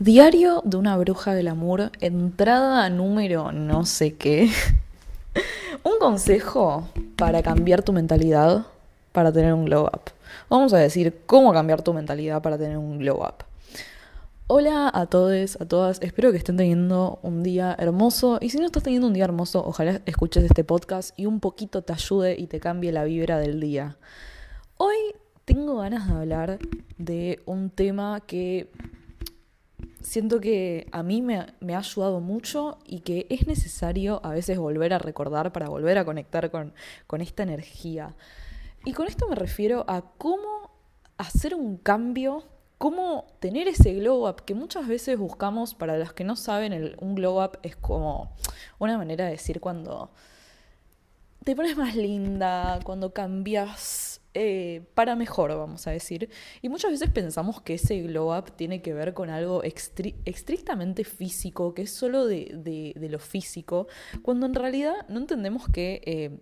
Diario de una bruja del amor, entrada número no sé qué. un consejo para cambiar tu mentalidad para tener un glow up. Vamos a decir cómo cambiar tu mentalidad para tener un glow up. Hola a todos, a todas, espero que estén teniendo un día hermoso y si no estás teniendo un día hermoso, ojalá escuches este podcast y un poquito te ayude y te cambie la vibra del día. Hoy tengo ganas de hablar de un tema que siento que a mí me, ha ayudado mucho y que es necesario a veces volver a recordar para volver a conectar con, con esta energía. Y con esto me refiero a cómo hacer un cambio, cómo tener ese glow up que muchas veces buscamos, para los que no saben, un glow up es como una manera de decir cuando te pones más linda, cuando cambias eh, para mejor, vamos a decir. Y muchas veces pensamos que ese glow up tiene que ver con algo estrictamente físico, que es solo de, lo físico, cuando en realidad no entendemos que... Eh,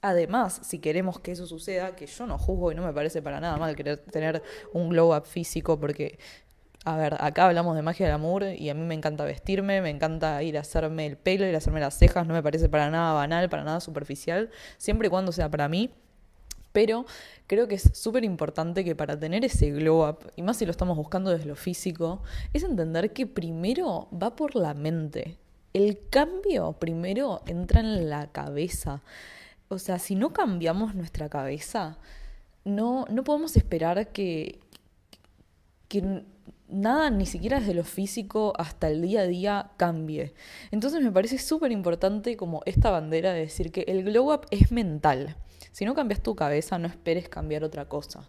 además, si queremos que eso suceda, que yo no juzgo y no me parece para nada mal querer tener un glow up físico, porque a ver, acá hablamos de magia del amor y a mí me encanta vestirme, me encanta ir a hacerme el pelo, ir a hacerme las cejas, no me parece para nada banal, para nada superficial, siempre y cuando sea para mí. Pero creo que es súper importante que para tener ese glow up, y más si lo estamos buscando desde lo físico, es entender que primero va por la mente. El cambio primero entra en la cabeza. O sea, si no cambiamos nuestra cabeza, no, no podemos esperar que, que nada, ni siquiera desde lo físico hasta el día a día, cambie. Entonces me parece súper importante como esta bandera de decir que el glow up es mental. Si no cambias tu cabeza, no esperes cambiar otra cosa.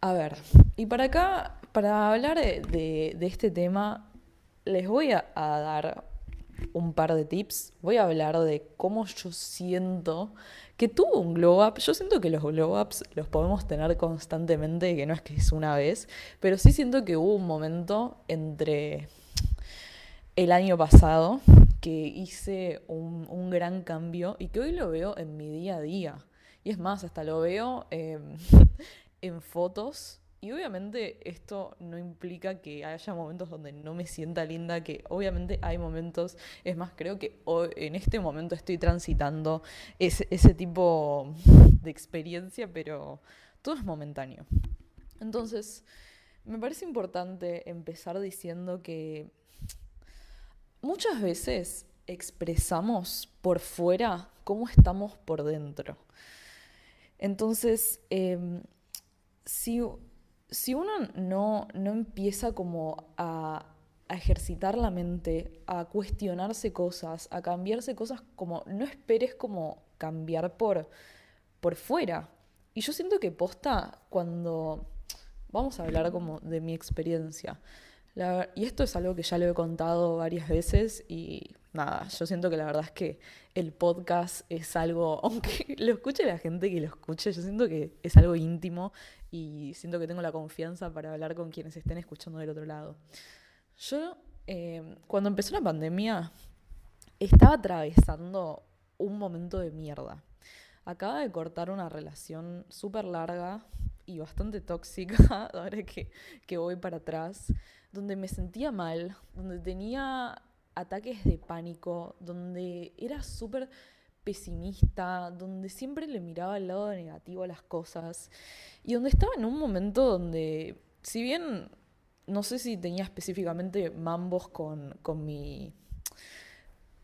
A ver, y para acá, para hablar de, este tema, les voy a, dar un par de tips. Voy a hablar de cómo yo siento que tuvo un glow up. Yo siento que los glow ups los podemos tener constantemente, que no es que es una vez, pero sí siento que hubo un momento entre el año pasado que hice un, gran cambio y que hoy lo veo en mi día a día. Y es más, hasta lo veo em, en fotos. Y obviamente esto no implica que haya momentos donde no me sienta linda, que obviamente hay momentos, es más, creo que en este momento estoy transitando ese tipo de experiencia, pero todo es momentáneo. Entonces, me parece importante empezar diciendo que muchas veces expresamos por fuera cómo estamos por dentro. Entonces, em, si, uno no, empieza como a, ejercitar la mente, a cuestionarse cosas, a cambiarse cosas, como no esperes como cambiar por, por fuera. Y yo siento que posta cuando... Vamos a hablar como de mi experiencia. Y esto es algo que ya lo he contado varias veces y nada, yo siento que la verdad es que el podcast es algo, aunque lo escuche la gente que lo escuche, yo siento que es algo íntimo y siento que tengo la confianza para hablar con quienes estén escuchando del otro lado. Yo, eh, cuando empezó la pandemia, estaba atravesando un momento de mierda. Acaba de cortar una relación súper larga y bastante tóxica, ahora que, que voy para atrás, donde me sentía mal, donde tenía ataques de pánico, donde era súper pesimista, donde siempre le miraba el lado negativo a las cosas y donde estaba en un momento donde, si bien no sé si tenía específicamente mambos con, con mi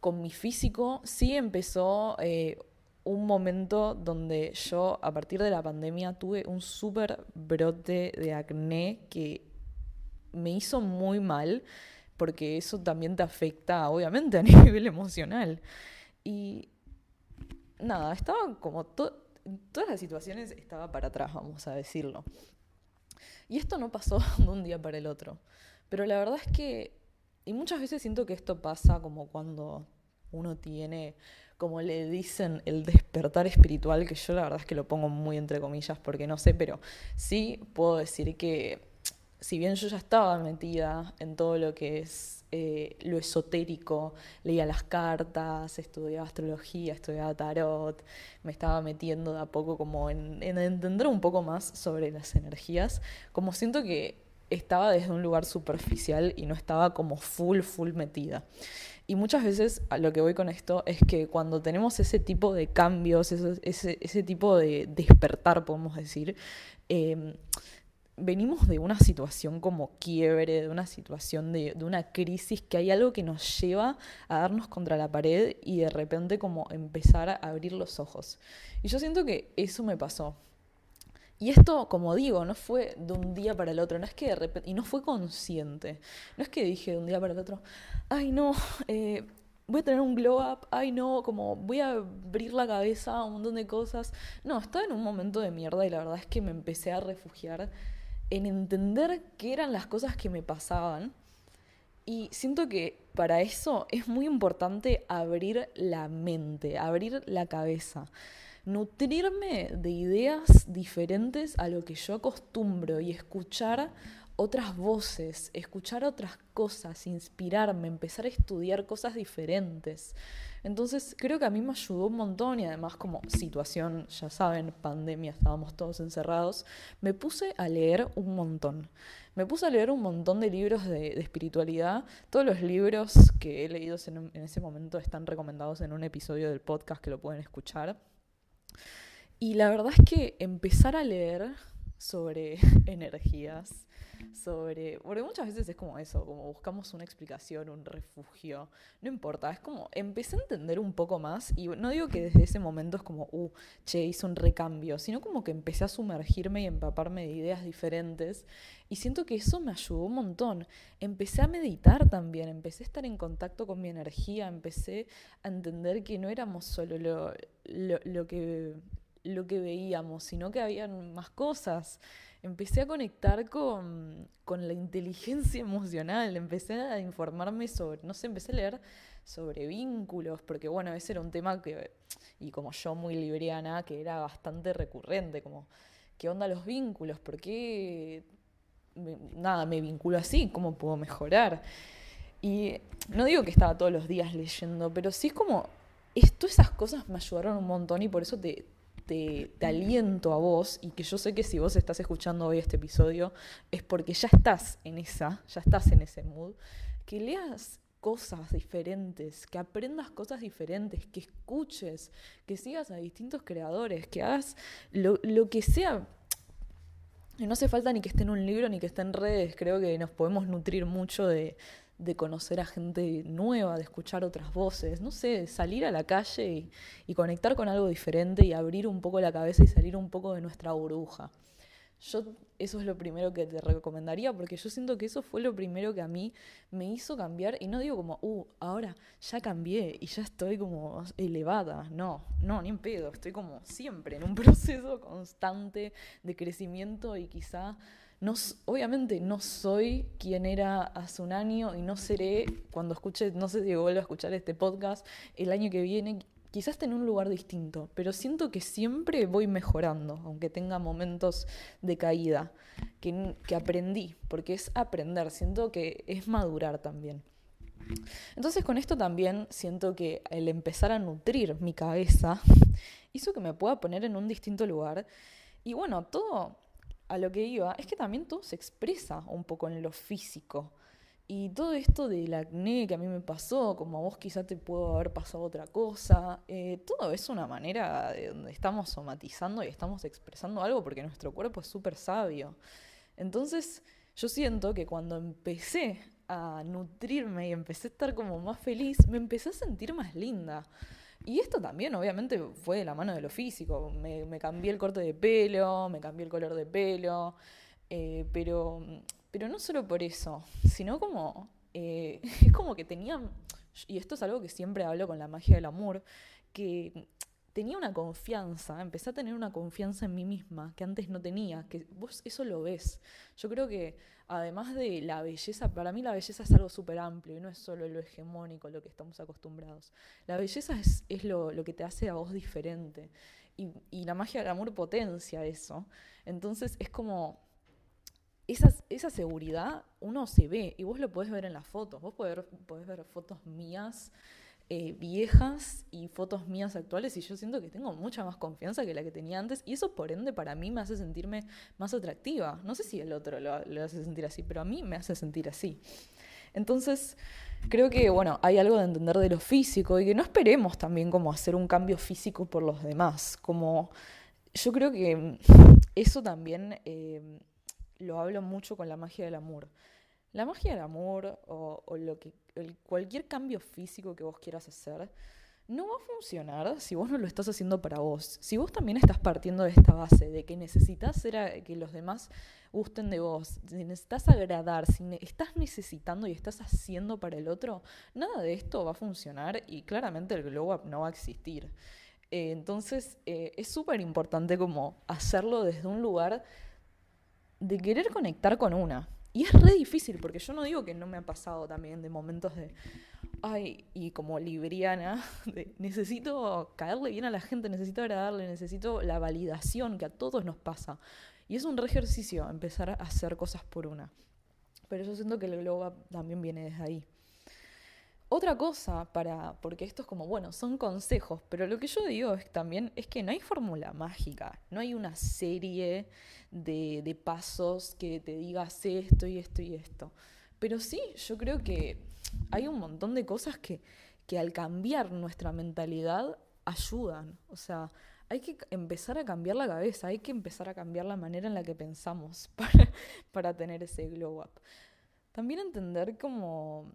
con mi físico, sí empezó eh, un momento donde yo, a partir de la pandemia, tuve un súper brote de acné que me hizo muy mal porque eso también te afecta, obviamente, a nivel emocional. Y nada, estaba como en todas las situaciones estaba para atrás, vamos a decirlo. Y esto no pasó de un día para el otro. Pero la verdad es que, y muchas veces siento que esto pasa como cuando uno tiene, como le dicen, el despertar espiritual, que yo la verdad es que lo pongo muy entre comillas porque no sé, pero sí puedo decir que si bien yo ya estaba metida en todo lo que es eh, lo esotérico, leía las cartas, estudiaba astrología, estudiaba tarot, me estaba metiendo de a poco como en, entender un poco más sobre las energías, como siento que estaba desde un lugar superficial y no estaba como full, full metida. Y muchas veces a lo que voy con esto es que cuando tenemos ese tipo de cambios, ese, ese, tipo de despertar, podemos decir, em, venimos de una situación como quiebre, de una situación de, de, una crisis, que hay algo que nos lleva a darnos contra la pared y de repente como empezar a abrir los ojos. Y yo siento que eso me pasó. Y esto, como digo, no fue de un día para el otro, no es que de repente, y no fue consciente, no es que dije de un día para el otro, ay no, eh, voy a tener un glow up, ay no, como voy a abrir la cabeza a un montón de cosas. No, estaba en un momento de mierda y la verdad es que me empecé a refugiar en entender qué eran las cosas que me pasaban. Y siento que para eso es muy importante abrir la mente, abrir la cabeza nutrirme de ideas diferentes a lo que yo acostumbro y escuchar otras voces, escuchar otras cosas, inspirarme, empezar a estudiar cosas diferentes. Entonces creo que a mí me ayudó un montón y además como situación, ya saben, pandemia, estábamos todos encerrados, me puse a leer un montón. Me puse a leer un montón de libros de, espiritualidad. Todos los libros que he leído en ese momento están recomendados en un episodio del podcast que lo pueden escuchar. Y la verdad es que empezar a leer sobre energías, sobre... Porque muchas veces es como eso, como buscamos una explicación, un refugio, no importa, es como empecé a entender un poco más y no digo que desde ese momento es como, uh, che, hice un recambio, sino como que empecé a sumergirme y empaparme de ideas diferentes y siento que eso me ayudó un montón. Empecé a meditar también, empecé a estar en contacto con mi energía, empecé a entender que no éramos solo lo, lo que lo que veíamos, sino que habían más cosas. Empecé a conectar con, con, la inteligencia emocional, empecé a informarme sobre, no sé, empecé a leer sobre vínculos, porque bueno, ese era un tema que, y como yo muy libriana, que era bastante recurrente, como, ¿qué onda los vínculos? ¿Por qué, nada, me vinculo así? ¿Cómo puedo mejorar? Y no digo que estaba todos los días leyendo, pero sí es como, esto, esas cosas me ayudaron un montón y por eso te, te, aliento a vos y que yo sé que si vos estás escuchando hoy este episodio es porque ya estás en esa, ya estás en ese mood, que leas cosas diferentes, que aprendas cosas diferentes, que escuches, que sigas a distintos creadores, que hagas lo, lo que sea. No hace falta ni que esté en un libro ni que esté en redes, creo que nos podemos nutrir mucho de, de conocer a gente nueva, de escuchar otras voces, no sé, salir a la calle y, conectar con algo diferente y abrir un poco la cabeza y salir un poco de nuestra burbuja. Yo eso es lo primero que te recomendaría porque yo siento que eso fue lo primero que a mí me hizo cambiar y no digo como, uh, ahora ya cambié y ya estoy como elevada, no, no, ni en pedo, estoy como siempre en un proceso constante de crecimiento y quizá no, obviamente no soy quien era hace un año y no seré cuando escuche, no sé si vuelvo a escuchar este podcast el año que viene, quizás en un lugar distinto, pero siento que siempre voy mejorando, aunque tenga momentos de caída, que, que aprendí, porque es aprender, siento que es madurar también. Entonces con esto también siento que el empezar a nutrir mi cabeza hizo que me pueda poner en un distinto lugar. Y bueno, todo a lo que iba es que también todo se expresa un poco en lo físico. Y todo esto del acné que a mí me pasó, como a vos quizá te puedo haber pasado otra cosa, eh, todo es una manera de donde estamos somatizando y estamos expresando algo porque nuestro cuerpo es súper sabio. Entonces yo siento que cuando empecé a nutrirme y empecé a estar como más feliz, me empecé a sentir más linda. Y esto también, obviamente, fue de la mano de lo físico. Me, cambié el corte de pelo, me cambié el color de pelo, eh, pero, pero no solo por eso, sino como, eh, es como que tenía, y esto es algo que siempre hablo con la magia del amor, que tenía una confianza, empecé a tener una confianza en mí misma que antes no tenía, que vos eso lo ves. Yo creo que además de la belleza, para mí la belleza es algo súper amplio y no es solo lo hegemónico, lo que estamos acostumbrados. La belleza es, es lo, lo, que te hace a vos diferente y, y la magia del amor potencia eso. Entonces es como esa, esa, seguridad uno se ve y vos lo podés ver en las fotos. Vos podés, podés ver fotos mías eh, viejas y fotos mías actuales y yo siento que tengo mucha más confianza que la que tenía antes y eso por ende para mí me hace sentirme más atractiva. No sé si el otro lo, hace sentir así, pero a mí me hace sentir así. Entonces, creo que, bueno, hay algo de entender de lo físico y que no esperemos también como hacer un cambio físico por los demás. Como, yo creo que eso también eh, lo hablo mucho con la magia del amor. La magia del amor o, lo que, cualquier cambio físico que vos quieras hacer no va a funcionar si vos no lo estás haciendo para vos. Si vos también estás partiendo de esta base de que necesitas que los demás gusten de vos, si necesitas agradar, si estás necesitando y estás haciendo para el otro, nada de esto va a funcionar y claramente el glow up no va a existir. Eh, entonces eh, es súper importante como hacerlo desde un lugar de querer conectar con una. Y es re difícil, porque yo no digo que no me ha pasado también de momentos de, ay, y como libriana, de necesito caerle bien a la gente, necesito agradarle, necesito la validación que a todos nos pasa. Y es un re ejercicio empezar a hacer cosas por una. Pero yo siento que el globo también viene desde ahí. Otra cosa para, porque esto es como, bueno, son consejos, pero lo que yo digo es también es que no hay fórmula mágica, no hay una serie de, de pasos que te digas esto y esto y esto. Pero sí, yo creo que hay un montón de cosas que, que al cambiar nuestra mentalidad ayudan. O sea, hay que empezar a cambiar la cabeza, hay que empezar a cambiar la manera en la que pensamos para, para tener ese glow up. También entender como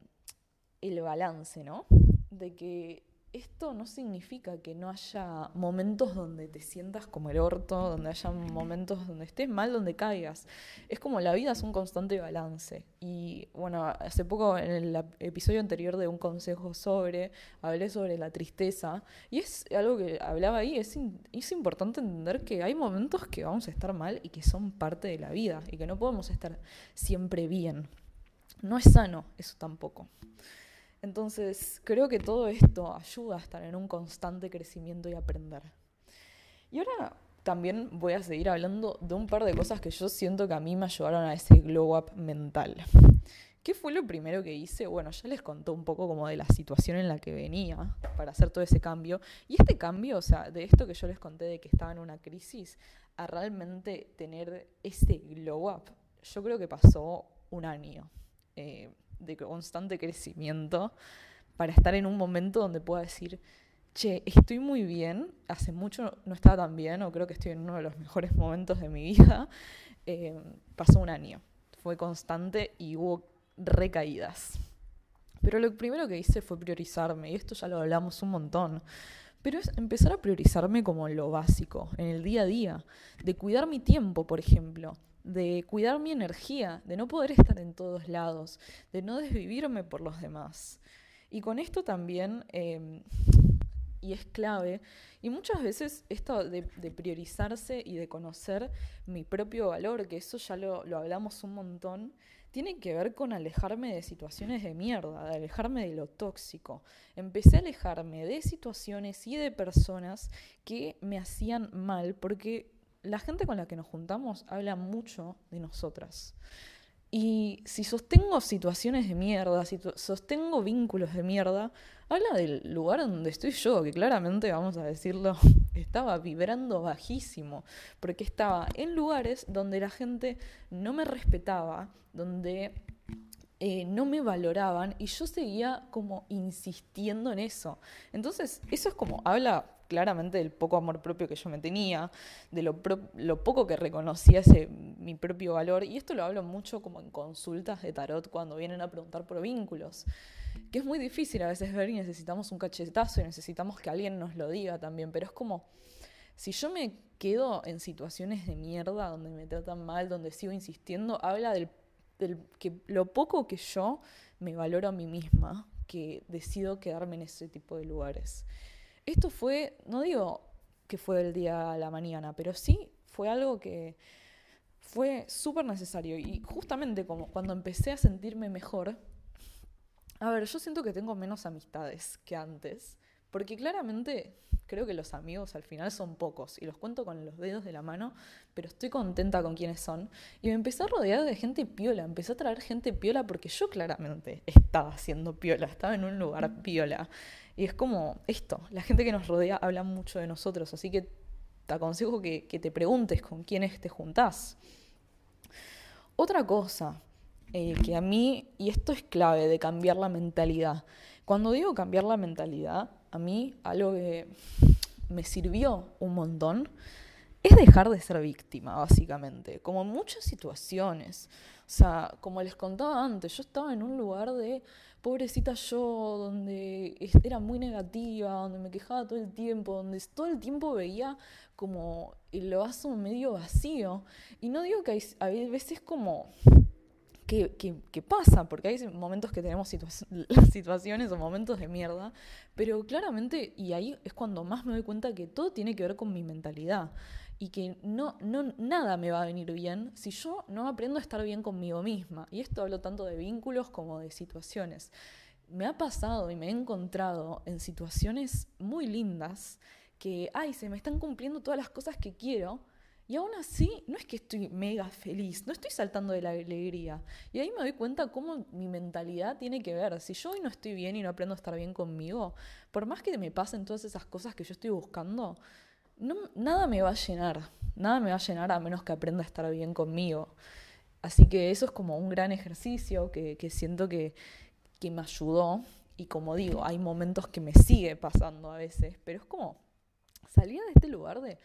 el balance, ¿no? De que esto no significa que no haya momentos donde te sientas como el orto, donde haya momentos donde estés mal, donde caigas. Es como la vida es un constante balance. Y bueno, hace poco en el episodio anterior de un consejo sobre, hablé sobre la tristeza. Y es algo que hablaba ahí, es, es importante entender que hay momentos que vamos a estar mal y que son parte de la vida y que no podemos estar siempre bien. No es sano eso tampoco. Entonces, creo que todo esto ayuda a estar en un constante crecimiento y aprender. Y ahora también voy a seguir hablando de un par de cosas que yo siento que a mí me ayudaron a ese glow up mental. ¿Qué fue lo primero que hice? Bueno, ya les conté un poco como de la situación en la que venía para hacer todo ese cambio. Y este cambio, o sea, de esto que yo les conté de que estaba en una crisis, a realmente tener ese glow up, yo creo que pasó un año. Eh, de constante crecimiento para estar en un momento donde pueda decir, che, estoy muy bien, hace mucho no estaba tan bien, o creo que estoy en uno de los mejores momentos de mi vida. Eh, pasó un año, fue constante y hubo recaídas. Pero lo primero que hice fue priorizarme, y esto ya lo hablamos un montón. Pero es empezar a priorizarme como lo básico, en el día a día, de cuidar mi tiempo, por ejemplo de cuidar mi energía, de no poder estar en todos lados, de no desvivirme por los demás. Y con esto también, em, y es clave, y muchas veces esto de, priorizarse y de conocer mi propio valor, que eso ya lo, lo hablamos un montón, tiene que ver con alejarme de situaciones de mierda, de alejarme de lo tóxico. Empecé a alejarme de situaciones y de personas que me hacían mal porque la gente con la que nos juntamos habla mucho de nosotras. Y si sostengo situaciones de mierda, si sostengo vínculos de mierda, habla del lugar donde estoy yo, que claramente, vamos a decirlo, estaba vibrando bajísimo, porque estaba en lugares donde la gente no me respetaba, donde eh, no me valoraban y yo seguía como insistiendo en eso. Entonces, eso es como, habla claramente del poco amor propio que yo me tenía, de lo, poco que reconocía ese, mi propio valor. Y esto lo hablo mucho como en consultas de tarot cuando vienen a preguntar por vínculos, que es muy difícil a veces ver y necesitamos un cachetazo y necesitamos que alguien nos lo diga también, pero es como, si yo me quedo en situaciones de mierda donde me tratan mal, donde sigo insistiendo, habla del, del que lo poco que yo me valoro a mí misma, que decido quedarme en ese tipo de lugares. Esto fue, no digo que fue del día a la mañana, pero sí fue algo que fue súper necesario. Y justamente como cuando empecé a sentirme mejor, a ver, yo siento que tengo menos amistades que antes, porque claramente creo que los amigos al final son pocos y los cuento con los dedos de la mano, pero estoy contenta con quienes son. Y me empecé a rodear de gente piola, empecé a traer gente piola porque yo claramente estaba haciendo piola, estaba en un lugar piola. Y es como esto, la gente que nos rodea habla mucho de nosotros, así que te aconsejo que, que te preguntes con quiénes te juntás. Otra cosa eh, que a mí, y esto es clave de cambiar la mentalidad, cuando digo cambiar la mentalidad, a mí algo que me sirvió un montón es dejar de ser víctima, básicamente, como en muchas situaciones. O sea, como les contaba antes, yo estaba en un lugar de pobrecita yo, donde era muy negativa, donde me quejaba todo el tiempo, donde todo el tiempo veía como el vaso medio vacío. Y no digo que hay, hay veces como que, pasa, porque hay momentos que tenemos situaciones o momentos de mierda, pero claramente, y ahí es cuando más me doy cuenta que todo tiene que ver con mi mentalidad y que no, no, nada me va a venir bien si yo no aprendo a estar bien conmigo misma. Y esto hablo tanto de vínculos como de situaciones. Me ha pasado y me he encontrado en situaciones muy lindas que, ay, se me están cumpliendo todas las cosas que quiero, y aún así, no es que estoy mega feliz, no estoy saltando de la alegría. Y ahí me doy cuenta cómo mi mentalidad tiene que ver. Si yo hoy no estoy bien y no aprendo a estar bien conmigo, por más que me pasen todas esas cosas que yo estoy buscando, nada me va a llenar. Nada me va a llenar a menos que aprenda a estar bien conmigo. Así que eso es como un gran ejercicio que, que siento que, que me ayudó. Y como digo, hay momentos que me sigue pasando a veces, pero es como salir de este lugar de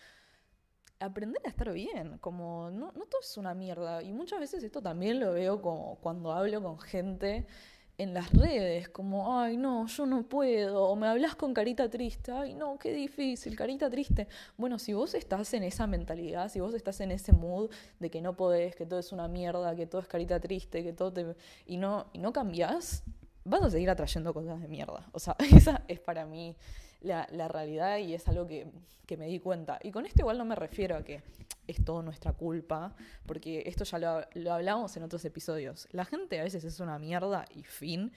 aprender a estar bien, como no, no todo es una mierda. Y muchas veces esto también lo veo como cuando hablo con gente en las redes, como, ay, no, yo no puedo, o me hablas con carita triste, ay, no, qué difícil, carita triste. Bueno, si vos estás en esa mentalidad, si vos estás en ese mood de que no podés, que todo es una mierda, que todo es carita triste, que todo te... y no, y no cambiás, vas a seguir atrayendo cosas de mierda. O sea, esa es para mí la, realidad y es algo que, me di cuenta. Y con esto igual no me refiero a que es todo nuestra culpa, porque esto ya lo, lo hablamos en otros episodios. La gente a veces es una mierda y fin,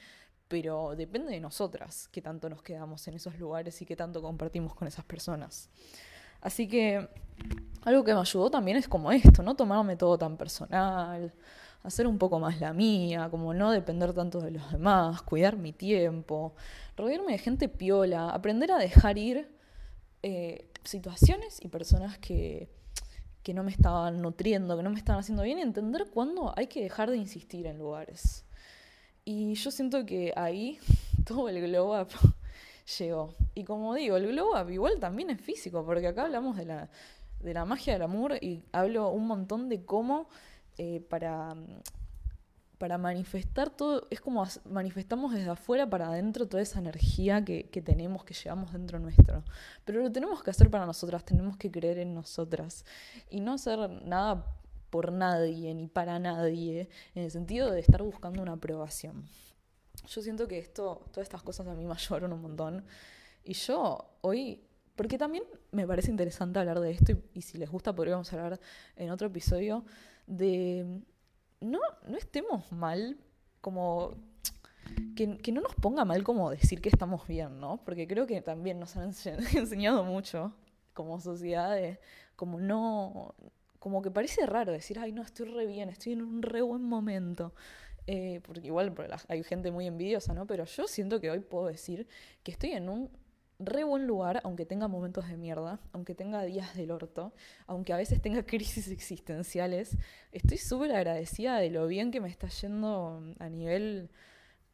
pero depende de nosotras qué tanto nos quedamos en esos lugares y qué tanto compartimos con esas personas. Así que algo que me ayudó también es como esto, no tomarme todo tan personal, hacer un poco más la mía, como no depender tanto de los demás, cuidar mi tiempo, rodearme de gente piola, aprender a dejar ir eh, situaciones y personas que, que no me estaban nutriendo, que no me estaban haciendo bien, y entender cuándo hay que dejar de insistir en lugares. Y yo siento que ahí todo el glow up llegó. Y como digo, el glow up igual también es físico, porque acá hablamos de la, de la magia del amor y hablo un montón de cómo eh, para, para manifestar todo, es como manifestamos desde afuera para adentro toda esa energía que, que, tenemos, que llevamos dentro nuestro. Pero lo tenemos que hacer para nosotras, tenemos que creer en nosotras y no hacer nada por nadie ni para nadie, en el sentido de estar buscando una aprobación. Yo siento que esto, todas estas cosas a mí me ayudaron un montón. Y yo hoy porque también me parece interesante hablar de esto y, si les gusta podríamos hablar en otro episodio de no, no estemos mal como que, que, no nos ponga mal como decir que estamos bien, ¿no? Porque creo que también nos han enseñado mucho como sociedad como no, como que parece raro decir, ay, no, estoy re bien, estoy en un re buen momento. Eh, porque igual hay gente muy envidiosa, ¿no? Pero yo siento que hoy puedo decir que estoy en un re buen lugar, aunque tenga momentos de mierda, aunque tenga días del orto, aunque a veces tenga crisis existenciales, estoy súper agradecida de lo bien que me está yendo a nivel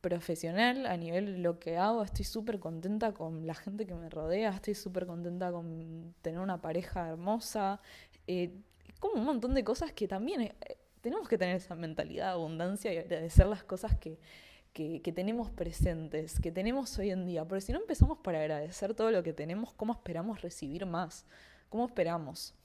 profesional, a nivel lo que hago, estoy súper contenta con la gente que me rodea, estoy súper contenta con tener una pareja hermosa, eh, como un montón de cosas que también eh, tenemos que tener esa mentalidad de abundancia y agradecer las cosas que, que, tenemos presentes, que tenemos hoy en día. Porque si no empezamos por agradecer todo lo que tenemos, ¿cómo esperamos recibir más? ¿Cómo esperamos?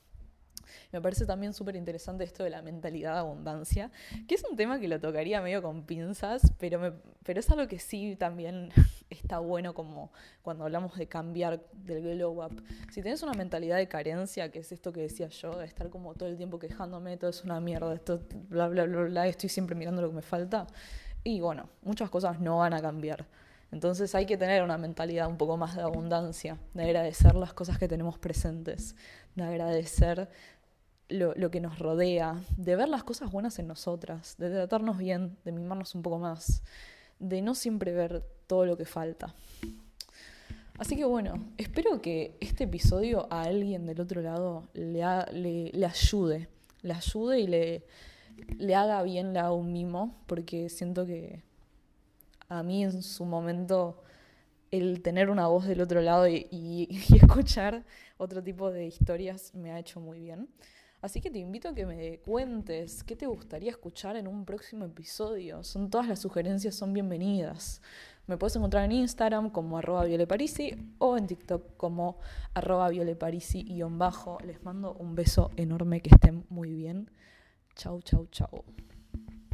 Me parece también súper interesante esto de la mentalidad de abundancia, que es un tema que lo tocaría medio con pinzas, pero, me, pero es algo que sí también está bueno como cuando hablamos de cambiar del glow up. Si tienes una mentalidad de carencia, que es esto que decía yo, de estar como todo el tiempo quejándome, todo es una mierda, esto bla bla bla bla, estoy siempre mirando lo que me falta, y bueno, muchas cosas no van a cambiar. Entonces hay que tener una mentalidad un poco más de abundancia, de agradecer las cosas que tenemos presentes, de agradecer lo, lo, que nos rodea, de ver las cosas buenas en nosotras, de tratarnos bien, de mimarnos un poco más, de no siempre ver todo lo que falta. Así que bueno, espero que este episodio a alguien del otro lado le, le, ayude, le ayude y le, le haga bien, le haga un mimo, porque siento que a mí en su momento el tener una voz del otro lado y, escuchar otro tipo de historias me ha hecho muy bien. Así que te invito a que me cuentes qué te gustaría escuchar en un próximo episodio. Son todas las sugerencias son bienvenidas. Me puedes encontrar en Instagram como arroba violeparisi o en TikTok como arroba violeparisi-bajo. Les mando un beso enorme, que estén muy bien. 丑丑丑